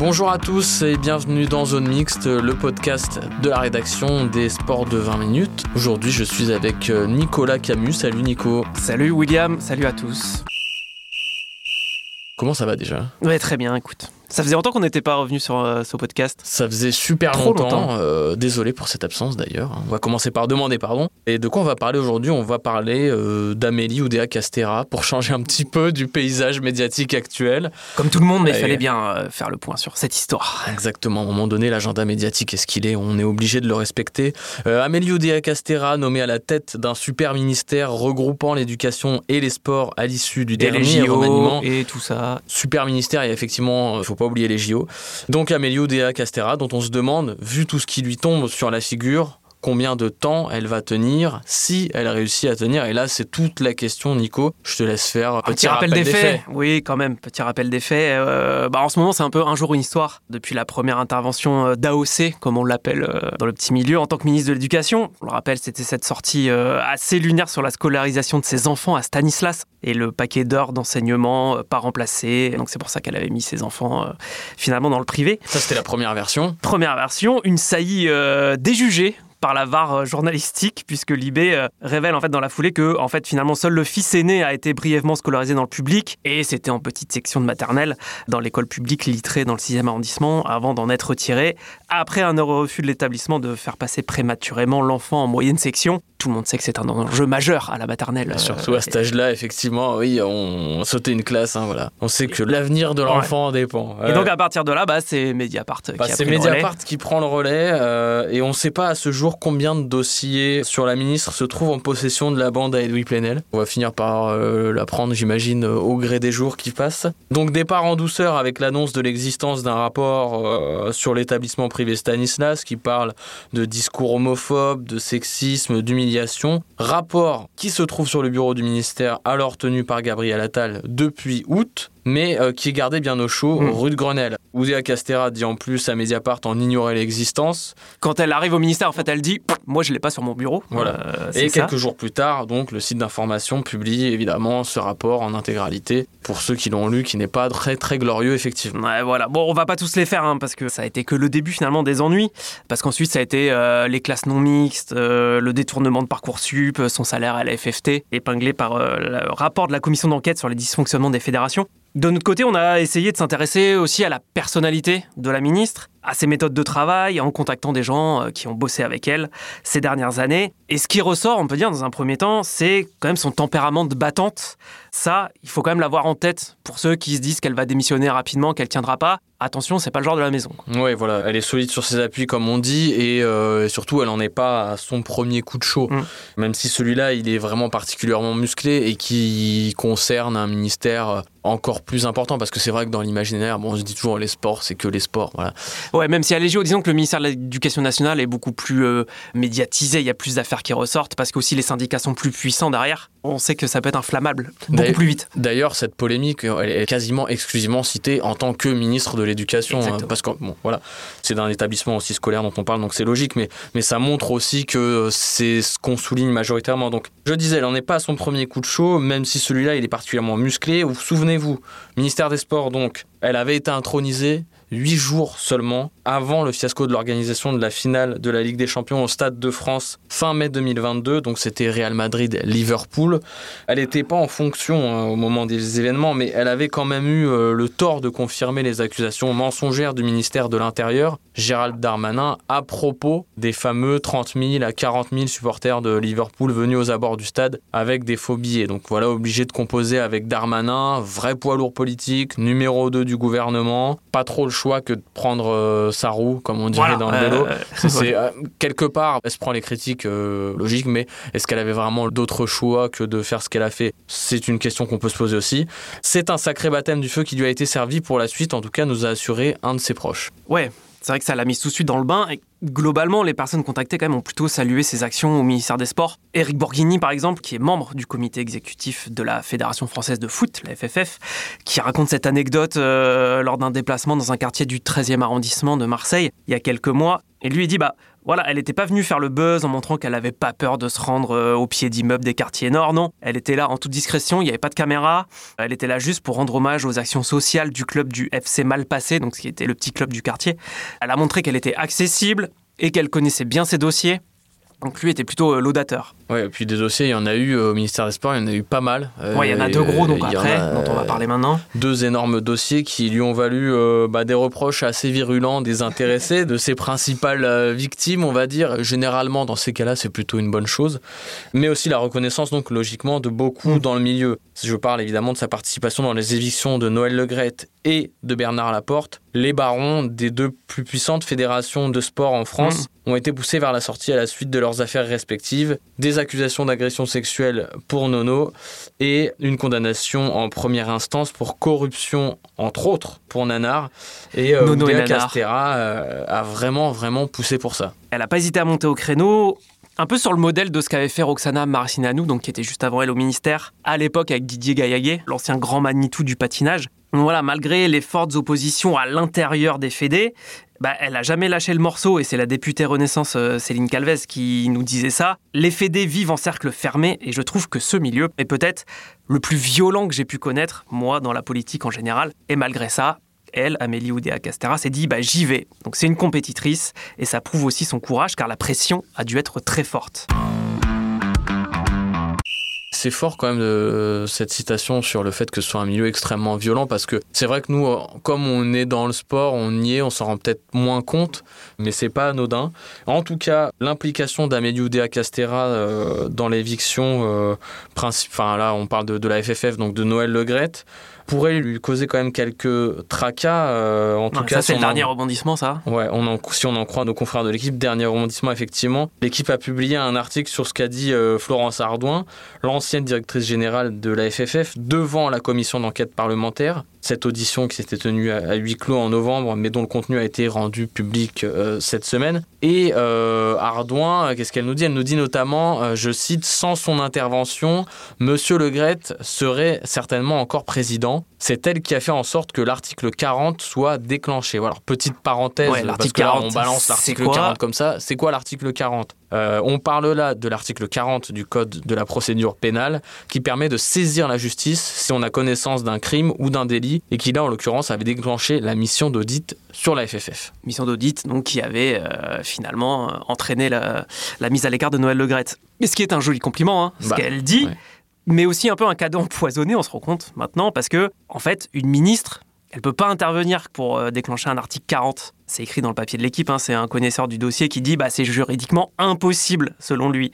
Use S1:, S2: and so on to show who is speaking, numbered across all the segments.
S1: Bonjour à tous et bienvenue dans Zone Mixte, le podcast de la rédaction des sports de 20 minutes. Aujourd'hui, je suis avec euh, Nicolas Camus. Salut Nico.
S2: Salut William, salut à tous.
S1: Comment ça va déjà?
S2: Ouais, très bien, écoute. Ça faisait longtemps qu'on n'était pas revenu sur euh, ce podcast.
S1: Ça faisait super
S2: Trop
S1: longtemps.
S2: longtemps.
S1: euh, désolé pour cette absence d'ailleurs. On va commencer par demander pardon. Et de quoi on va parler aujourd'hui? On va parler euh, d'Amélie Oudéa Castera pour changer un petit peu du paysage médiatique actuel.
S2: Comme tout le monde, mais il fallait bien faire le point sur cette histoire.
S1: Exactement, à un moment donné, l'agenda médiatique est ce qu'il est, on est obligé de le respecter. Amélie Oudéa Castera, nommée à la tête d'un super ministère regroupant l'éducation et les sports à l'issue du
S2: Et les
S1: dernier
S2: JO
S1: remaniement.
S2: et tout ça.
S1: Super ministère, et effectivement, il faut pas oublier les JO. Donc Amélie Oudéa Castera, dont on se demande, vu tout ce qui lui tombe sur la figure, combien de temps elle va tenir, si elle réussit à tenir. Et là, c'est toute la question, Nico. Je te laisse faire un
S2: Petit rappel des faits. Oui, quand même, petit rappel des faits. Euh, bah, en ce moment, c'est un peu un jour une histoire. Depuis la première intervention euh, d'AOC, comme on l'appelle euh, dans le petit milieu, en tant que ministre de l'Éducation. On le rappelle, c'était cette sortie euh, assez lunaire sur la scolarisation de ses enfants à Stanislas et le paquet d'heures d'enseignement pas remplacé. Donc c'est pour ça qu'elle avait mis ses enfants finalement dans le privé.
S1: Ça, c'était la première version.
S2: Première version, une saillie déjugée par la VAR euh, journalistique, puisque Libé euh, révèle en fait dans la foulée que en fait finalement seul le fils aîné a été brièvement scolarisé dans le public et c'était en petite section de maternelle dans l'école publique littrée dans le 6e arrondissement avant d'en être retiré après un heureux refus de l'établissement de faire passer prématurément l'enfant en moyenne section. Tout le monde sait que c'est un enjeu majeur à la maternelle. euh,
S1: Surtout à cet âge-là, effectivement, oui, on, sautait une classe, hein, voilà. On sait que l'avenir de l'enfant dépend.
S2: Et donc à partir de là, bah, c'est Mediapart
S1: Bah,
S2: qui a
S1: c'est
S2: pris le relais.
S1: Mediapart qui prend le relais euh, et on ne sait pas à ce jour combien de dossiers sur la ministre se trouvent en possession de la bande à Edoui Plenel? On va finir par euh, la prendre, j'imagine, euh, au gré des jours qui passent. Donc départ en douceur avec l'annonce de l'existence d'un rapport euh, sur l'établissement privé Stanislas qui parle de discours homophobes, de sexisme, d'humiliation. Rapport qui se trouve sur le bureau du ministère alors tenu par Gabriel Attal depuis août mais euh, qui est gardé bien au chaud
S2: Mm.
S1: rue de Grenelle. Oudéa Castera dit en plus à Mediapart en ignorait l'existence.
S2: Quand elle arrive au ministère, en fait, elle dit Moi, je l'ai pas sur mon bureau.
S1: Voilà.
S2: Euh,
S1: Et
S2: ça.
S1: quelques jours plus tard, donc, le site d'information publie évidemment ce rapport en intégralité. Pour ceux qui l'ont lu, qui n'est pas très très glorieux effectivement.
S2: Ouais, voilà. Bon, on va pas tous les faire, hein, parce que ça a été que le début finalement des ennuis. Parce qu'ensuite, ça a été euh, les classes non mixtes, le détournement de Parcoursup, son salaire à la FFT, épinglé par le rapport de la commission d'enquête sur les dysfonctionnements des fédérations. De notre côté, on a essayé de s'intéresser aussi à la personnalité de la ministre, à ses méthodes de travail, en contactant des gens euh, qui ont bossé avec elle ces dernières années. Et ce qui ressort, on peut dire, dans un premier temps, c'est quand même son tempérament de battante. Ça, il faut quand même l'avoir en tête pour ceux qui se disent qu'elle va démissionner rapidement, qu'elle tiendra pas. Attention, c'est pas le genre de la maison.
S1: Ouais, voilà, elle est solide sur ses appuis comme on dit et euh, surtout elle n'en est pas à son premier coup de chaud.
S2: Mm.
S1: Même si celui-là, il est vraiment particulièrement musclé et qui concerne un ministère encore plus important parce que c'est vrai que dans l'imaginaire, bon, on se dit toujours les sports, c'est que les sports, voilà.
S2: Ouais, même si à l'égio, disons que le ministère de l'Éducation nationale est beaucoup plus euh, médiatisé, il y a plus d'affaires qui ressortent parce qu'aussi les syndicats sont plus puissants derrière. On sait que ça peut être inflammable beaucoup plus vite.
S1: D'ailleurs, cette polémique, elle est quasiment exclusivement citée en tant que ministre de l'Éducation. Hein, parce que, bon, voilà, c'est d'un établissement aussi scolaire dont on parle, donc c'est logique, mais, mais ça montre aussi que c'est ce qu'on souligne majoritairement. Donc, je disais, elle n'en est pas à son premier coup de chaud, même si celui-là, il est particulièrement musclé. Vous souvenez-vous, ministère des Sports, donc, elle avait été intronisée huit jours seulement avant le fiasco de l'organisation de la finale de la Ligue des Champions au Stade de France fin mai 2022. Donc c'était Real Madrid-Liverpool. Elle n'était pas en fonction hein, au moment des événements, mais elle avait quand même eu euh, le tort de confirmer les accusations mensongères du ministère de l'Intérieur, Gérald Darmanin, à propos des fameux 30 000 à 40 000 supporters de Liverpool venus aux abords du stade avec des faux billets. Donc voilà, obligé de composer avec Darmanin, vrai poids lourd politique, numéro 2 du gouvernement, pas trop le choix que de prendre sa roue, comme on dirait dans le vélo. c'est quelque part, elle se prend les critiques logiques, mais est-ce qu'elle avait vraiment d'autres choix que de faire ce qu'elle a fait? C'est une question qu'on peut se poser aussi. C'est un sacré baptême du feu qui lui a été servi pour la suite, en tout cas, nous a assuré un de ses proches.
S2: Ouais, c'est vrai que ça l'a mis tout de suite dans le bain. Et globalement, les personnes contactées quand même ont plutôt salué ses actions au ministère des Sports. Éric Borghini, par exemple, qui est membre du comité exécutif de la Fédération française de foot, la FFF, qui raconte cette anecdote euh, lors d'un déplacement dans un quartier du 13e arrondissement de Marseille il y a quelques mois. Et lui, il dit bah voilà, elle n'était pas venue faire le buzz en montrant qu'elle n'avait pas peur de se rendre euh, au pied d'immeubles des quartiers nord, non. Elle était là en toute discrétion, il n'y avait pas de caméra. Elle était là juste pour rendre hommage aux actions sociales du club du FC Malpassé, donc ce qui était le petit club du quartier. Elle a montré qu'elle était accessible et qu'elle connaissait bien ses dossiers. Donc lui était plutôt euh, laudateur.
S1: Ouais, et puis des dossiers, il y en a eu au ministère des Sports, il y en a eu pas mal.
S2: Ouais, il y en a deux gros donc après, dont on va parler maintenant.
S1: Deux énormes dossiers qui lui ont valu euh, bah, des reproches assez virulents des intéressés, de ses principales euh, victimes, on va dire. Généralement, dans ces cas-là, c'est plutôt une bonne chose. Mais aussi la reconnaissance, donc logiquement, de beaucoup mm. dans le milieu. Je parle évidemment de sa participation dans les évictions de Noël Legrette et de Bernard Laporte, les barons des deux plus puissantes fédérations de sport en France mm. ont été poussés vers la sortie à la suite de leurs affaires respectives. Des accusations d'agression sexuelle pour Nono et une condamnation en première instance pour corruption, entre autres, pour Nanar. Et euh, Nono et Castera euh, a vraiment, vraiment poussé pour ça.
S2: Elle n'a pas hésité à monter au créneau. Un peu sur le modèle de ce qu'avait fait Roxana Marcinanou, donc qui était juste avant elle au ministère, à l'époque avec Didier Gaillaguet, l'ancien grand Manitou du patinage. Voilà, malgré les fortes oppositions à l'intérieur des fédés, bah, elle a jamais lâché le morceau et c'est la députée Renaissance euh, Céline Calvez qui nous disait ça. Les fédés vivent en cercle fermé et je trouve que ce milieu est peut-être le plus violent que j'ai pu connaître, moi, dans la politique en général. Et malgré ça, elle, Amélie Oudéa Castera, s'est dit bah, j'y vais. Donc c'est une compétitrice et ça prouve aussi son courage car la pression a dû être très forte
S1: c'est fort quand même de, cette citation sur le fait que ce soit un milieu extrêmement violent parce que c'est vrai que nous, comme on est dans le sport, on y est, on s'en rend peut-être moins compte, mais c'est pas anodin. En tout cas, l'implication d'Amélie Oudéa Castera euh, dans l'éviction, euh, enfin là on parle de, de, la FFF, donc de Noël Legrette, pourrait lui causer quand même quelques tracas. Euh, en tout cas,
S2: ça c'est le dernier rebondissement, ça.
S1: Ouais, on en, si on en croit nos confrères de l'équipe, dernier rebondissement effectivement. L'équipe a publié un article sur ce qu'a dit euh, Florence Ardouin, l'ancienne directrice générale de la FFF, devant la commission d'enquête parlementaire cette audition qui s'était tenue à, huis clos en novembre, mais dont le contenu a été rendu public euh, cette semaine. Et euh, Ardouin, qu'est-ce qu'elle nous dit? Elle nous dit notamment, euh, je cite, sans son intervention, Monsieur Le serait certainement encore président. C'est elle qui a fait en sorte que l'article 40 soit déclenché. Voilà, petite parenthèse, parce que là, on balance l'article 40 comme ça. C'est quoi l'article 40 euh, on parle là de l'article 40 du Code de la procédure pénale qui permet de saisir la justice si on a connaissance d'un crime ou d'un délit et qui là en l'occurrence avait déclenché la mission d'audit sur la FFF.
S2: Mission d'audit donc qui avait euh, finalement euh, entraîné la, mise à l'écart de Noël Legrette. Mais ce qui est un joli compliment, hein, ce bah, qu'elle dit. Mais aussi un peu un cadeau empoisonné, on se rend compte maintenant, parce que, en fait, une ministre, elle peut pas intervenir pour euh, déclencher un article 40. C'est écrit dans le papier de l'équipe, hein, c'est un connaisseur du dossier qui dit bah c'est juridiquement impossible selon lui.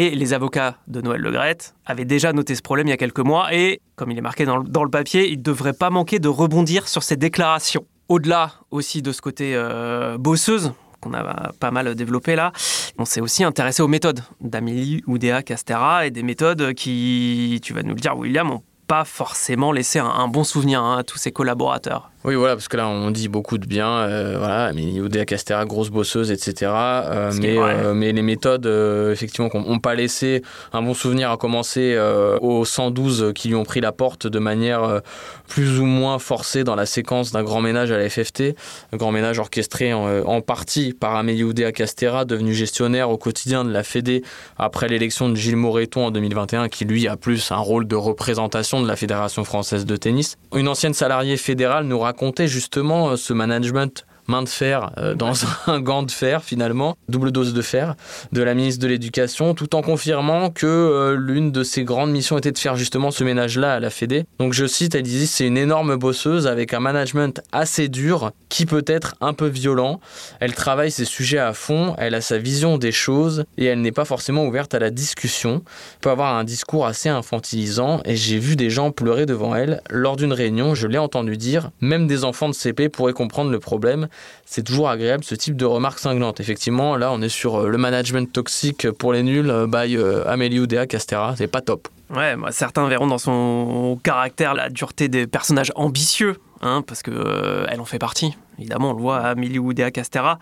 S2: Et les avocats de Noël Legrette avaient déjà noté ce problème il y a quelques mois et, comme il est marqué dans le, papier, il ne devrait pas manquer de rebondir sur ces déclarations. Au-delà aussi de ce côté euh, bosseuse, qu'on a pas mal développé là, on s'est aussi intéressé aux méthodes d'Amélie Oudéa Castera et des méthodes qui, tu vas nous le dire William, ont pas forcément laissé un, bon souvenir hein, à tous ses collaborateurs.
S1: Oui, voilà, parce que là, on dit beaucoup de bien. Euh, voilà, mais Oudéa Castera, grosse bosseuse, etc. Euh, mais, euh, mais les méthodes, effectivement, n'ont pas laissé un bon souvenir, à commencer aux 112 qui lui ont pris la porte de manière plus ou moins forcée dans la séquence d'un grand ménage à la FFT. Un grand ménage orchestré en, partie par Amélie Oudéa Castera, devenu gestionnaire au quotidien de la Fédé après l'élection de Gilles Moreton en 2021, qui lui a plus un rôle de représentation de la Fédération française de tennis. Une ancienne salariée fédérale nous racontait justement euh, ce management main de fer euh, dans un gant de fer finalement, double dose de fer, de la ministre de l'Éducation, tout en confirmant que euh, l'une de ses grandes missions était de faire justement ce ménage-là à la Fédé. Donc je cite, elle disait c'est une énorme bosseuse avec un management assez dur qui peut être un peu violent. Elle travaille ses sujets à fond, elle a sa vision des choses et elle n'est pas forcément ouverte à la discussion. Elle peut avoir un discours assez infantilisant et j'ai vu des gens pleurer devant elle lors d'une réunion, je l'ai entendu dire, même des enfants de CP pourraient comprendre le problème. C'est toujours agréable ce type de remarques cinglantes. Effectivement, là on est sur euh, le management toxique pour les nuls euh, by euh, Amélie Oudéa Castera, c'est pas top.
S2: Ouais, moi, certains verront dans son caractère la dureté des personnages ambitieux, hein, parce que euh, elle en fait partie. Évidemment, on le voit, Amélie Oudéa Castera.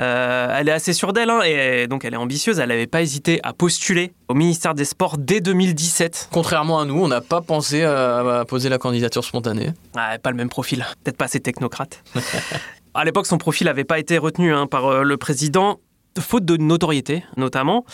S2: Euh, elle est assez sûre d'elle, hein, et donc elle est ambitieuse. Elle n'avait pas hésité à postuler au ministère des Sports dès 2017.
S1: Contrairement à nous, on n'a pas pensé à, à poser la candidature spontanée.
S2: Ah, pas le même profil, peut-être pas assez technocrate. à l'époque, son profil n'avait pas été retenu hein, par euh, le président faute de notoriété notamment.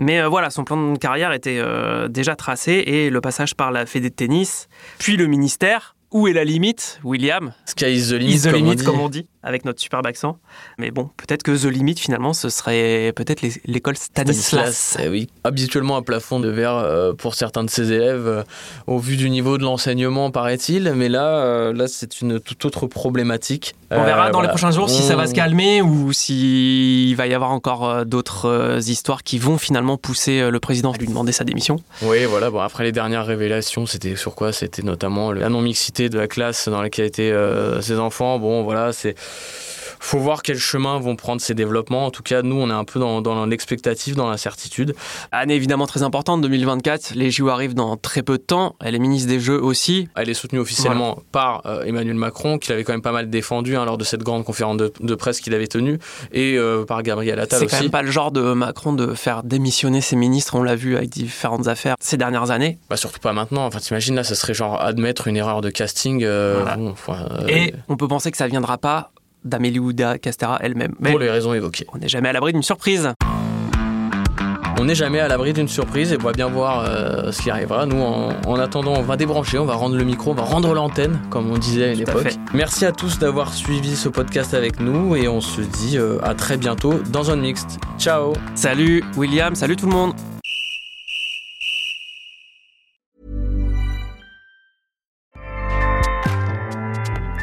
S2: Mais euh, voilà, son plan de carrière était euh, déjà tracé et le passage par la Fédé de tennis, puis le ministère. Où est la limite, William?
S1: Sky is the limit,
S2: Is the
S1: comme,
S2: limit,
S1: on dit.
S2: comme on dit, avec notre superbe accent. Mais bon, peut-être que The Limit, finalement, ce serait peut-être l'école Stanislas.
S1: Eh oui. Habituellement un plafond de verre euh, pour certains de ses élèves, euh, au vu du niveau de l'enseignement, paraît-il. Mais là, euh, là c'est une toute autre problématique.
S2: On verra
S1: Euh,
S2: dans les prochains jours si ça va se calmer ou s'il va y avoir encore d'autres histoires qui vont finalement pousser le président à lui demander sa démission.
S1: Oui, voilà. Bon, après les dernières révélations, c'était sur quoi? C'était notamment la non-mixité de la classe dans laquelle étaient euh, ses enfants. Bon, voilà, c'est. Faut voir quel chemin vont prendre ces développements. En tout cas, nous, on est un peu dans, dans l'expectative, dans l'incertitude.
S2: Année évidemment très importante, 2024. Les JO arrivent dans très peu de temps. Elle est ministre des Jeux aussi.
S1: Elle est soutenue officiellement par euh, Emmanuel Macron, qu'il avait quand même pas mal défendu hein, lors de cette grande conférence de, de presse qu'il avait tenue, et euh, par Gabriel Attal
S2: C'est quand
S1: aussi.
S2: même pas le genre de Macron de faire démissionner ses ministres. On l'a vu avec différentes affaires ces dernières années.
S1: Bah, surtout pas maintenant. Enfin, t'imagines là, ce serait genre admettre une erreur de casting. euh,
S2: Voilà.
S1: bon, enfin,
S2: Et on peut penser que ça viendra pas d'Amélie Oudéa Castera elle-même. Mais
S1: pour les raisons évoquées.
S2: on n'est jamais à l'abri d'une surprise.
S1: On n'est jamais à l'abri d'une surprise et on va bien voir euh, ce qui arrivera. Nous, en, en attendant, on va débrancher, on va rendre le micro, on va rendre l'antenne, comme on disait à une
S2: Tout à
S1: époque.
S2: fait.
S1: Merci à tous d'avoir suivi ce podcast avec nous et on se dit euh, à très bientôt dans un mixte. Ciao
S2: Salut William, salut tout le monde.